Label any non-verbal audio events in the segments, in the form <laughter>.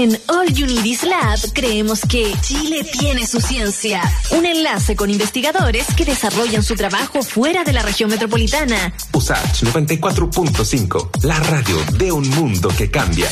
En All Is Lab creemos que Chile tiene su ciencia. Un enlace con investigadores que desarrollan su trabajo fuera de la región metropolitana. USACH 94.5, la radio de un mundo que cambia.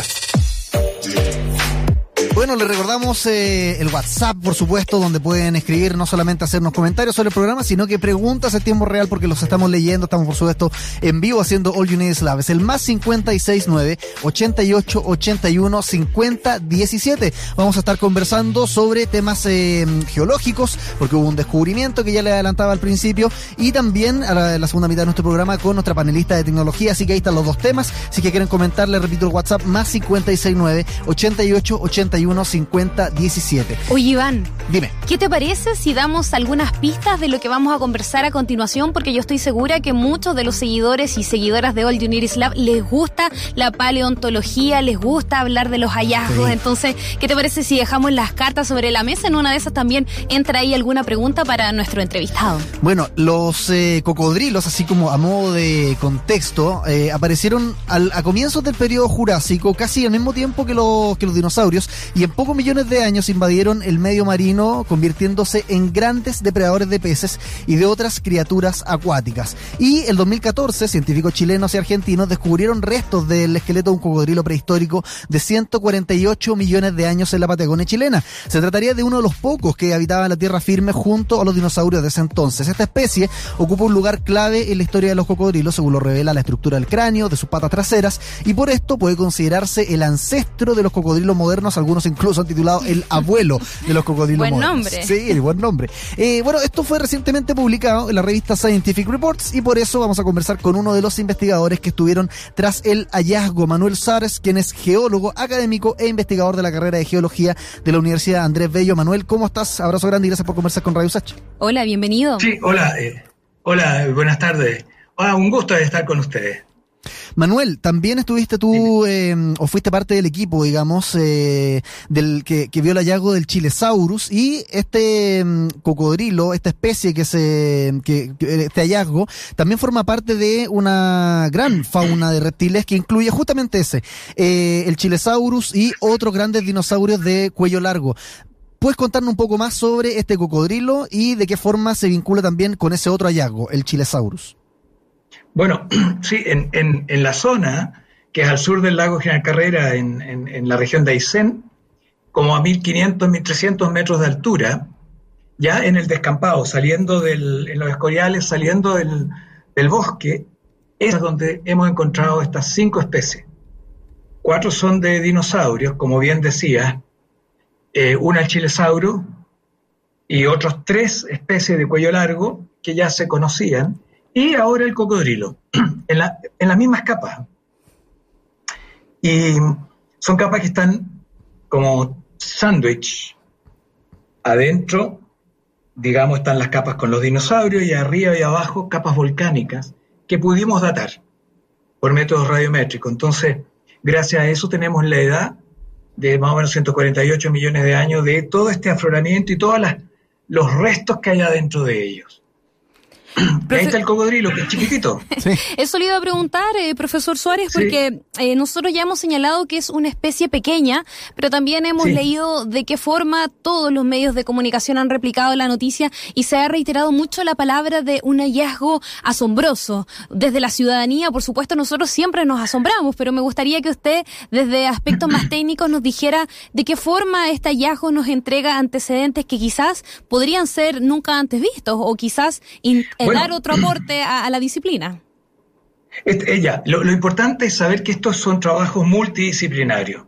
Bueno, les recordamos eh, el WhatsApp, por supuesto, donde pueden escribir, no solamente hacernos comentarios sobre el programa, sino que preguntas en tiempo real, porque los estamos leyendo, estamos por supuesto en vivo haciendo All You Need is. Es el más 569 88 81 50 17. Vamos a estar conversando sobre temas eh, geológicos, porque hubo un descubrimiento que ya le adelantaba al principio, y también a la, la segunda mitad de nuestro programa con nuestra panelista de tecnología. Así que ahí están los dos temas. Si que quieren comentar, les repito el WhatsApp, más 569 88 81 50 17. Oye, Iván. Dime. ¿Qué te parece si damos algunas pistas de lo que vamos a conversar a continuación? Porque yo estoy segura que muchos de los seguidores y seguidoras de All Uniris Lab les gusta la paleontología, les gusta hablar de los hallazgos. Sí. Entonces, ¿qué te parece si dejamos las cartas sobre la mesa? En una de esas también entra ahí alguna pregunta para nuestro entrevistado. Bueno, los eh, cocodrilos, así como a modo de contexto, eh, aparecieron al- a comienzos del periodo Jurásico, casi al mismo tiempo que los, que los dinosaurios, y en pocos millones de años invadieron el medio marino, convirtiéndose en grandes depredadores de peces y de otras criaturas acuáticas. Y el 2014, científicos chilenos y argentinos descubrieron restos del esqueleto de un cocodrilo prehistórico de 148 millones de años en la Patagonia chilena. Se trataría de uno de los pocos que habitaba la tierra firme junto a los dinosaurios de ese entonces. Esta especie ocupa un lugar clave en la historia de los cocodrilos, según lo revela la estructura del cráneo, de sus patas traseras, y por esto puede considerarse el ancestro de los cocodrilos modernos. Algunos incluso han titulado el abuelo de los cocodrilos Buen modernos. nombre. Sí, el buen nombre. Eh, bueno, esto fue recientemente publicado en la revista Scientific Reports y por eso vamos a conversar con uno de los investigadores que estuvieron tras el hallazgo, Manuel Sares, quien es geólogo, académico e investigador de la carrera de geología de la Universidad Andrés Bello. Manuel, ¿cómo estás? Abrazo grande y gracias por conversar con Radio Sacha. Hola, bienvenido. Sí, hola, eh, hola, buenas tardes. Ah, un gusto estar con ustedes. Manuel, también estuviste tú, eh, o fuiste parte del equipo, digamos, eh, del que, que vio el hallazgo del Chilesaurus y este mm, cocodrilo, esta especie que se, que, que este hallazgo, también forma parte de una gran <clears throat> fauna de reptiles que incluye justamente ese, eh, el Chilesaurus y otros grandes dinosaurios de cuello largo. ¿Puedes contarnos un poco más sobre este cocodrilo y de qué forma se vincula también con ese otro hallazgo, el Chilesaurus? Bueno, <clears throat> sí, en, en- en la zona que es al sur del lago General Carrera, en, la región de Aysén, como a 1500, 1300 metros de altura, ya en el descampado, saliendo del, en los escoriales, saliendo del, del bosque, es donde hemos encontrado estas cinco especies. Cuatro son de dinosaurios, como bien decía, eh, una el chilesauro y otros tres especies de cuello largo que ya se conocían, y ahora el cocodrilo, <clears throat> en, la- en las mismas capas. Y son capas que están como sándwich. Adentro, digamos, están las capas con los dinosaurios y arriba y abajo capas volcánicas que pudimos datar por métodos radiométricos. Entonces, gracias a eso tenemos la edad de más o menos 148 millones de años de todo este afloramiento y todos los restos que hay adentro de ellos. Y ahí está el cocodrilo, que es chiquitito. <laughs> Sí. Eso le iba a preguntar, eh, profesor Suárez, Sí. porque eh, nosotros ya hemos señalado que es una especie pequeña, pero también hemos Sí. leído de qué forma todos los medios de comunicación han replicado la noticia y se ha reiterado mucho la palabra de un hallazgo asombroso. Desde la ciudadanía, por supuesto, nosotros siempre nos asombramos, pero me gustaría que usted, desde aspectos más <clears throat> técnicos, nos dijera de qué forma este hallazgo nos entrega antecedentes que quizás podrían ser nunca antes vistos o quizás in- eh, Bueno. dar otro aporte a- a la disciplina. Este, ella, lo, lo importante es saber que estos son trabajos multidisciplinarios.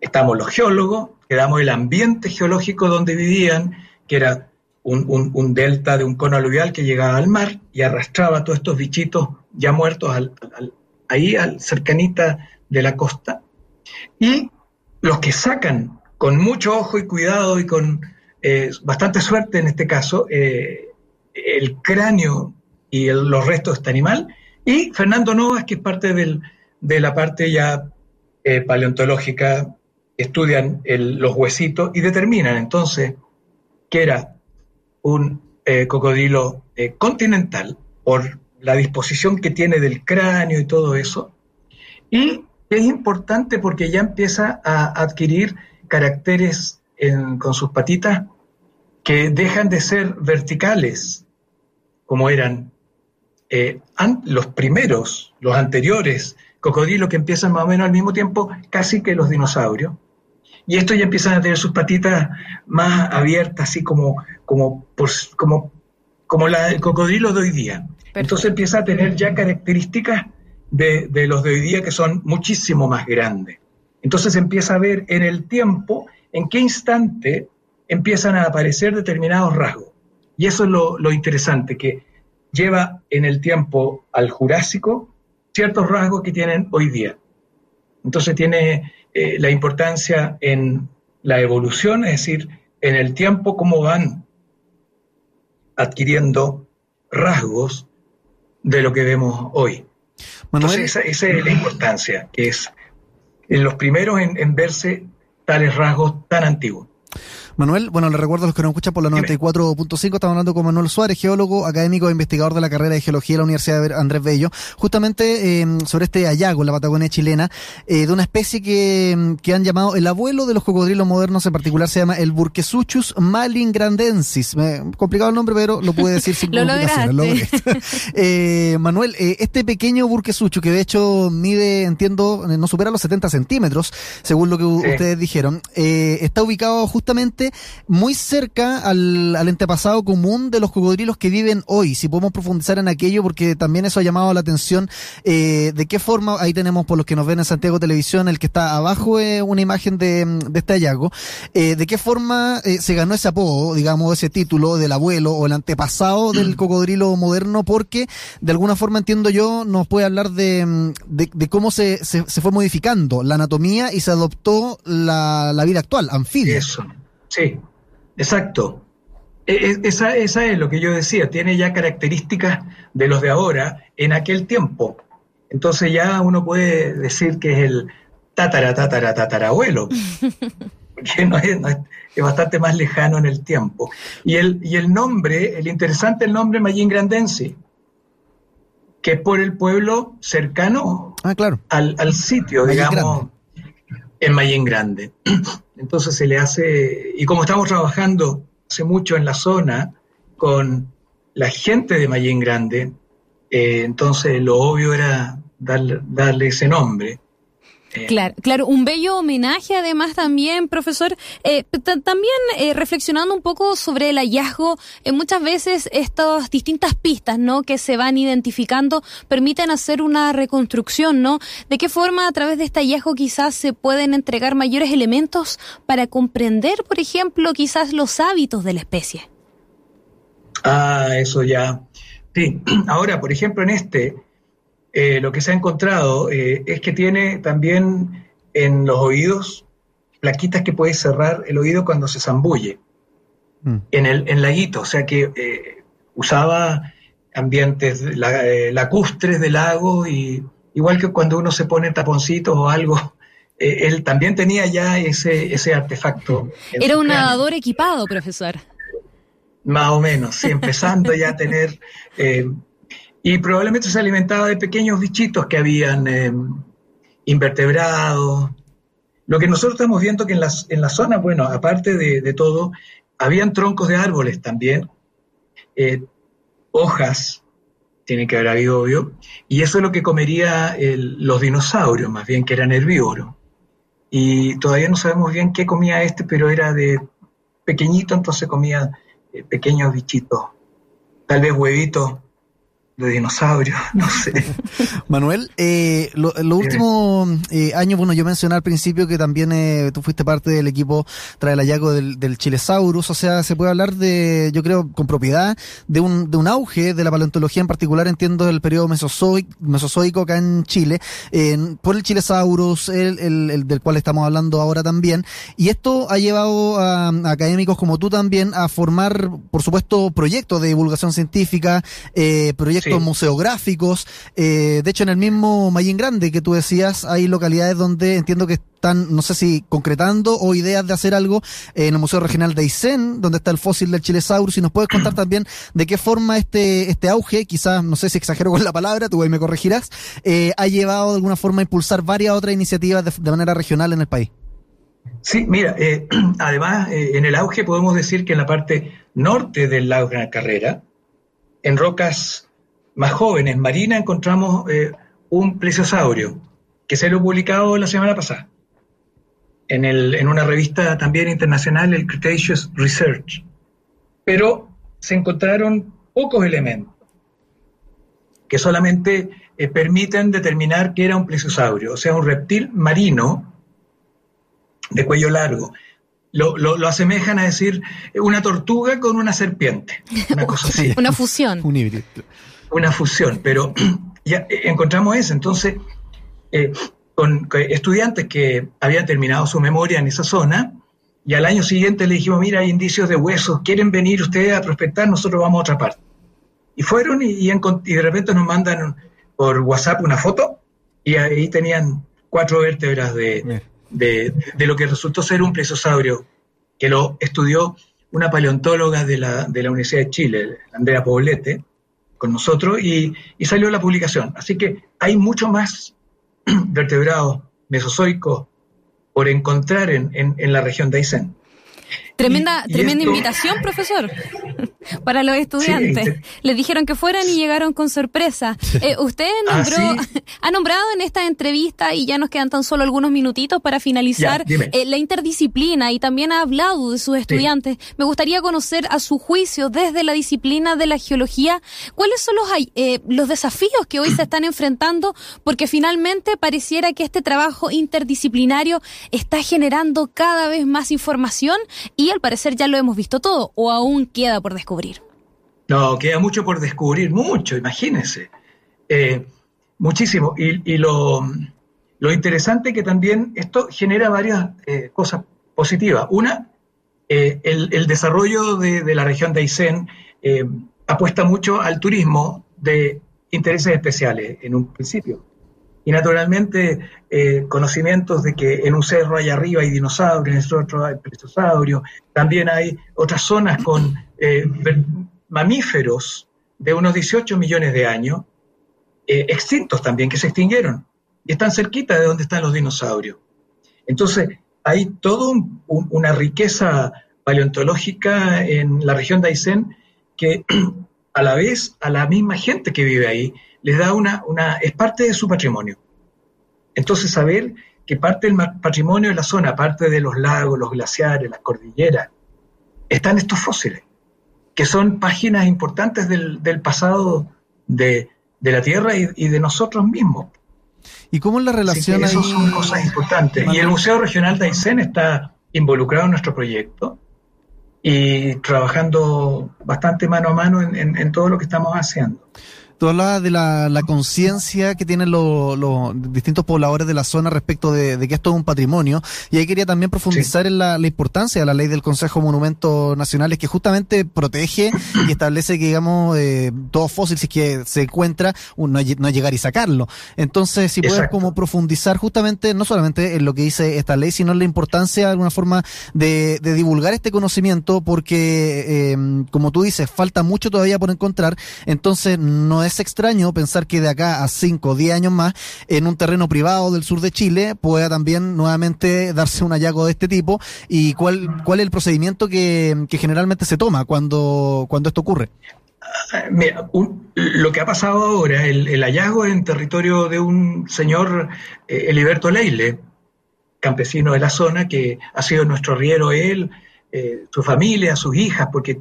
Estamos los geólogos, que damos el ambiente geológico donde vivían, que era un, un- un delta de un cono aluvial que llegaba al mar y arrastraba todos estos bichitos ya muertos al- al- ahí, al, cercanita de la costa. Y los que sacan con mucho ojo y cuidado y con eh, bastante suerte en este caso, eh, el cráneo y los restos de este animal, y Fernando Novas, que es parte de la parte ya eh, paleontológica, estudian los huesitos y determinan entonces que era un eh, cocodrilo eh, continental por la disposición que tiene del cráneo y todo eso, y es importante porque ya empieza a adquirir caracteres con sus patitas que dejan de ser verticales, como eran eh, los primeros, los anteriores cocodrilos que empiezan más o menos al mismo tiempo casi que los dinosaurios. Y estos ya empiezan a tener sus patitas más abiertas, así como, como, como, como la, el cocodrilo de hoy día. Entonces empieza a tener ya características de, de, los de hoy día que son muchísimo más grandes. Entonces empieza a ver en el tiempo en qué instante empiezan a aparecer determinados rasgos. Y eso es lo, lo interesante, que lleva en el tiempo al Jurásico ciertos rasgos que tienen hoy día. Entonces tiene eh, la importancia en la evolución, es decir, en el tiempo cómo van adquiriendo rasgos de lo que vemos hoy. Entonces esa, es la importancia, que es en los primeros en verse tales rasgos tan antiguos. Manuel, bueno, le recuerdo a los que nos escuchan por la 94.5, estamos hablando con Manuel Suárez, geólogo, académico e investigador de la carrera de Geología de la Universidad de Andrés Bello, justamente eh, sobre este hallazgo en la Patagonia chilena, eh, de una especie que, que, han llamado el abuelo de los cocodrilos modernos, en particular se llama el Burkesuchus malingrandensis. Me, complicado el nombre, pero lo pude decir sin <laughs> lo complicaciones. <laughs> eh, Manuel, eh, este pequeño Burkesuchus, que de hecho mide, entiendo, no supera los 70 centímetros, según lo que ustedes dijeron, está ubicado justamente muy cerca al, antepasado común de los cocodrilos que viven hoy. Si podemos profundizar en aquello, porque también eso ha llamado la atención eh, de qué forma, ahí tenemos por los que nos ven en Santiago Televisión, el que está abajo es una imagen de, este hallazgo, eh, de qué forma eh, se ganó ese apodo, digamos, ese título del abuelo o el antepasado del <clears throat> cocodrilo moderno, porque de alguna forma entiendo yo, nos puede hablar de, de, cómo se, se, fue modificando la anatomía y se adoptó la, la vida actual, anfibia. Eso. Sí, exacto. E, e, esa, esa, es lo que yo decía, tiene ya características de los de ahora en aquel tiempo. Entonces ya uno puede decir que es el tatara, tatara, tatarabuelo, <laughs> porque no es, es, bastante más lejano en el tiempo. Y el, y el nombre, el interesante el nombre Mayín Grandense, que es por el pueblo cercano ah, claro. al, al sitio, digamos, en Mayín Grande. <clears throat> Entonces se le hace, y como estamos trabajando hace mucho en la zona con la gente de Mayín Grande, eh, entonces lo obvio era darle ese nombre. Eh, claro, claro, un bello homenaje además también, profesor. Eh, también eh, reflexionando un poco sobre el hallazgo, muchas veces estas distintas pistas, ¿no? Que se van identificando permiten hacer una reconstrucción, ¿no? ¿De qué forma a través de este hallazgo quizás se pueden entregar mayores elementos para comprender, por ejemplo, quizás los hábitos de la especie? Ah, eso ya. Sí, <clears throat> ahora, por ejemplo, en este, eh, lo que se ha encontrado eh, es que tiene también en los oídos plaquitas que puede cerrar el oído cuando se zambulle mm. en el laguito, o sea que eh, usaba ambientes lacustres de lago y igual que cuando uno se pone taponcitos o algo, <laughs> él también tenía ya ese, ese artefacto. Era un nadador equipado, profesor. Más o menos, sí, empezando ya a tener <laughs> y probablemente se alimentaba de pequeños bichitos que habían eh, invertebrados. Lo que nosotros estamos viendo que en, las, en la zona, bueno, aparte de, todo, habían troncos de árboles también, eh, hojas, tiene que haber habido obvio, y eso es lo que comería los dinosaurios, más bien que eran herbívoros. Y todavía no sabemos bien qué comía este, pero era de pequeñito, entonces comía eh, pequeños bichitos, tal vez huevitos de dinosaurios, <laughs> no sé. <laughs> Manuel, eh, los lo últimos eh, años, bueno, yo mencioné al principio que también eh, tú fuiste parte del equipo tras el hallazgo del, del, Chilesaurus, o sea, se puede hablar de, yo creo, con propiedad, de un, de un auge de la paleontología en particular, entiendo, del periodo mesozoico, mesozoico acá en Chile, por el Chilesaurus, el, el, del cual estamos hablando ahora también, y esto ha llevado a, a académicos como tú también a formar, por supuesto, proyectos de divulgación científica, proyectos museográficos. Eh, de hecho, en el mismo Mayín Grande que tú decías, hay localidades donde entiendo que están, no sé si concretando o ideas de hacer algo en el Museo Regional de Aysén, donde está el fósil del Chilesaurus. Si nos puedes contar <clears throat> también de qué forma este, este auge, quizás, no sé si exagero con la palabra, tú ahí me corregirás, eh, ha llevado de alguna forma a impulsar varias otras iniciativas de, manera regional en el país. Sí, mira, eh, <clears throat> además eh, en el auge podemos decir que en la parte norte del lago Gran Carrera, en rocas más jóvenes, marinas, encontramos un plesiosaurio que se lo publicado la semana pasada en, el, en una revista también internacional, el Cretaceous Research. Pero se encontraron pocos elementos que solamente eh, permiten determinar que era un plesiosaurio, o sea, un reptil marino de cuello largo. Lo, lo, asemejan a decir una tortuga con una serpiente, una cosa <laughs> así. una fusión. Un híbrido. Una fusión, pero <clears throat> ya eh, encontramos eso. Entonces, eh, con estudiantes que habían terminado su memoria en esa zona y al año siguiente le dijimos, mira, hay indicios de huesos, ¿quieren venir ustedes a prospectar? Nosotros vamos a otra parte. Y fueron y, de repente nos mandan por WhatsApp una foto y ahí tenían cuatro vértebras de, de, lo que resultó ser un plesiosaurio, que lo estudió una paleontóloga de la, de la Universidad de Chile, Andrea Poblete, con nosotros, y, y salió la publicación. Así que hay mucho más <clears throat> vertebrados mesozoicos por encontrar en, en, la región de Aysén. Tremenda, tremenda invitación, profesor, <laughs> <laughs> para los estudiantes. Les dijeron que fueran y llegaron con sorpresa. Eh, usted ah, nombró, <laughs> ha nombrado en esta entrevista, y ya nos quedan tan solo algunos minutitos para finalizar, eh, la interdisciplina y también ha hablado de sus estudiantes. Me gustaría conocer a su juicio desde la disciplina de la geología, cuáles son los, eh, los desafíos que hoy se están enfrentando, porque finalmente pareciera que este trabajo interdisciplinario está generando cada vez más información y al parecer ya lo hemos visto todo o aún queda por descubrir. No, queda mucho por descubrir, mucho, imagínense. Eh, muchísimo. Y, lo, lo, interesante que también esto genera varias eh, cosas positivas. Una, eh, el, desarrollo de, la región de Aysén apuesta mucho al turismo de intereses especiales en un principio. Y naturalmente eh, conocimientos de que en un cerro allá arriba hay dinosaurios, en el otro hay plesiosaurios. También hay otras zonas con eh, mamíferos de unos 18 millones de años, eh, extintos también, que se extinguieron. Y están cerquita de donde están los dinosaurios. Entonces, hay toda una riqueza paleontológica en la región de Aysén que <clears throat> a la vez a la misma gente que vive ahí les da una, una, es parte de su patrimonio. Entonces saber que parte del patrimonio de la zona, parte de los lagos, los glaciares, las cordilleras, están estos fósiles, que son páginas importantes del, pasado de, la Tierra y, de nosotros mismos. ¿Y cómo es la relación Esas son cosas importantes. Y el Museo Regional de Aysén está involucrado en nuestro proyecto y trabajando bastante mano a mano en todo lo que estamos haciendo. Tú hablabas de la, conciencia que tienen los, distintos pobladores de la zona respecto de, que esto es un patrimonio. Y ahí quería también profundizar en la, importancia de la ley del Consejo de Monumentos Nacionales, que justamente protege y establece que, digamos, eh, todo fósil, si es que se encuentra, no, no llegar y sacarlo. Entonces, si puedes como profundizar justamente, no solamente en lo que dice esta ley, sino en la importancia de alguna forma de, divulgar este conocimiento, porque, eh, como tú dices, falta mucho todavía por encontrar. Entonces, no es es extraño pensar que de acá a 5 o 10 años más, en un terreno privado del sur de Chile, pueda también nuevamente darse un hallazgo de este tipo y cuál, cuál es el procedimiento que, generalmente se toma cuando, cuando esto ocurre. Ah, mira, lo que ha pasado ahora, el, hallazgo en territorio de un señor, eh, Eliberto Leile, campesino de la zona, que ha sido nuestro riero él, eh, su familia, sus hijas, porque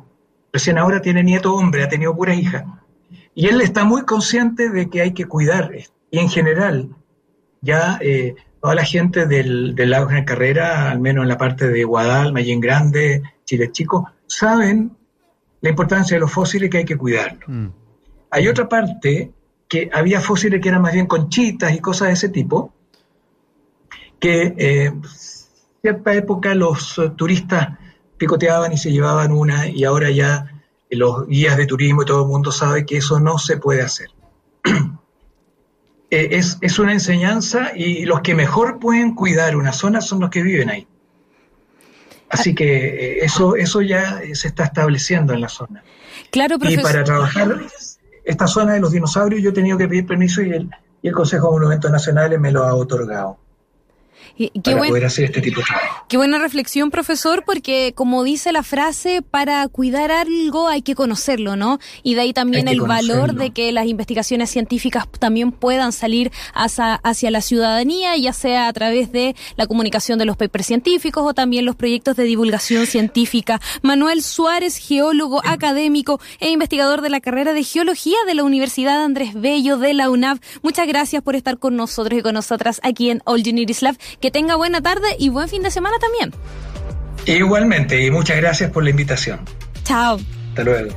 recién ahora tiene nieto hombre, ha tenido pura hija. Y él está muy consciente de que hay que cuidar Y en general, ya eh, toda la gente del, del lago de Carrera, al menos en la parte de Guadal, Mayén Grande, Chile Chico, saben la importancia de los fósiles que hay que cuidarlos. Mm. Hay otra parte que había fósiles que eran más bien conchitas y cosas de ese tipo, que eh, cierta época los turistas picoteaban y se llevaban una y ahora ya los guías de turismo y todo el mundo sabe que eso no se puede hacer. <clears throat> Eh, es, es, una enseñanza y los que mejor pueden cuidar una zona son los que viven ahí. Así que eh, eso, eso ya se está estableciendo en la zona. Claro, profesor. Y para trabajar esta zona de los dinosaurios yo he tenido que pedir permiso y el, y el Consejo de Monumentos Nacionales me lo ha otorgado. Qué para buen, poder hacer este tipo de trabajo. Qué buena reflexión, profesor, porque como dice la frase, para cuidar algo hay que conocerlo, ¿no? Y de ahí también el valor de que las investigaciones científicas también puedan salir hacia, hacia, la ciudadanía, ya sea a través de la comunicación de los papers científicos o también los proyectos de divulgación científica. Manuel Suárez, geólogo académico e investigador de la carrera de geología de la Universidad Andrés Bello de la UNAV. Muchas gracias por estar con nosotros y con nosotras aquí en All Unities Lab. Que tenga buena tarde y buen fin de semana también. Igualmente, y muchas gracias por la invitación. Chao. Hasta luego.